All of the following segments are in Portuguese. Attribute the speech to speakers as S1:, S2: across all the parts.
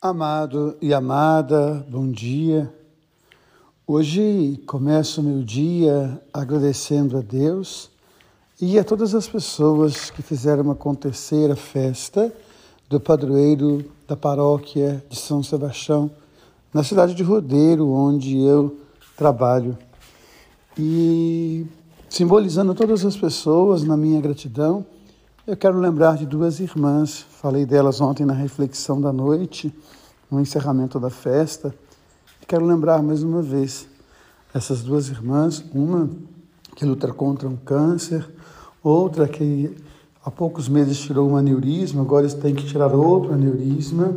S1: Amado e amada, bom dia. Hoje começo meu dia agradecendo a Deus e a todas as pessoas que fizeram acontecer a festa do padroeiro da paróquia de São Sebastião, na cidade de Rodeiro, onde eu trabalho. E simbolizando todas as pessoas na minha gratidão, eu quero lembrar de duas irmãs, falei delas ontem na reflexão da noite, no encerramento da festa. Quero lembrar mais uma vez essas duas irmãs, uma que luta contra um câncer, outra que há poucos meses tirou um aneurisma, agora tem que tirar outro aneurisma.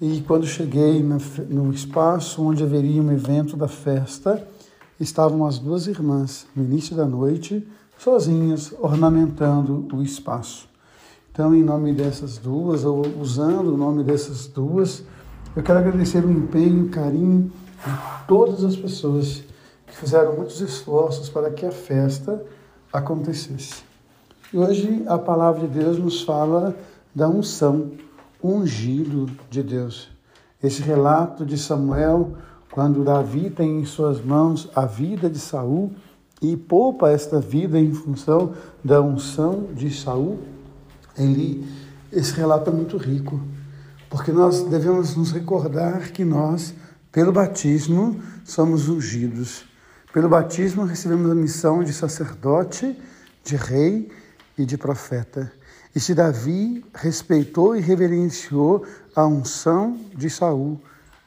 S1: E quando cheguei no espaço onde haveria um evento da festa, estavam as duas irmãs, no início da noite, sozinhas, ornamentando o espaço. Então, em nome dessas duas, ou usando o nome dessas duas, eu quero agradecer o empenho, o carinho de todas as pessoas que fizeram muitos esforços para que a festa acontecesse. E hoje a palavra de Deus nos fala da unção, ungido de Deus. Esse relato de Samuel, quando Davi tem em suas mãos a vida de Saul, e poupa esta vida em função da unção de Saul, ele, esse relato é muito rico, porque nós devemos nos recordar que nós, pelo batismo, somos ungidos. Pelo batismo recebemos a missão de sacerdote, de rei e de profeta. E se Davi respeitou e reverenciou a unção de Saul,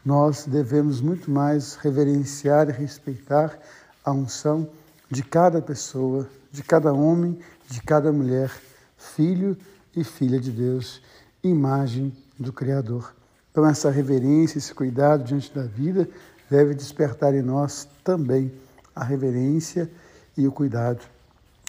S1: nós devemos muito mais reverenciar e respeitar a unção de de cada pessoa, de cada homem, de cada mulher, filho e filha de Deus, imagem do Criador. Então, essa reverência, esse cuidado diante da vida deve despertar em nós também a reverência e o cuidado.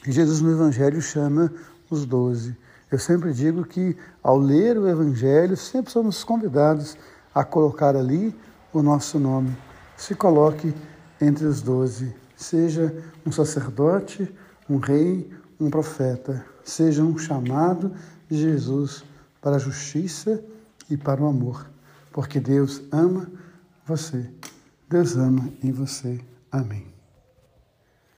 S1: E Jesus no Evangelho chama os doze. Eu sempre digo que, ao ler o Evangelho, sempre somos convidados a colocar ali o nosso nome. Se coloque entre os doze seja um sacerdote, um rei, um profeta, seja um chamado de Jesus para a justiça e para o amor, porque Deus ama você. Deus ama em você. Amém.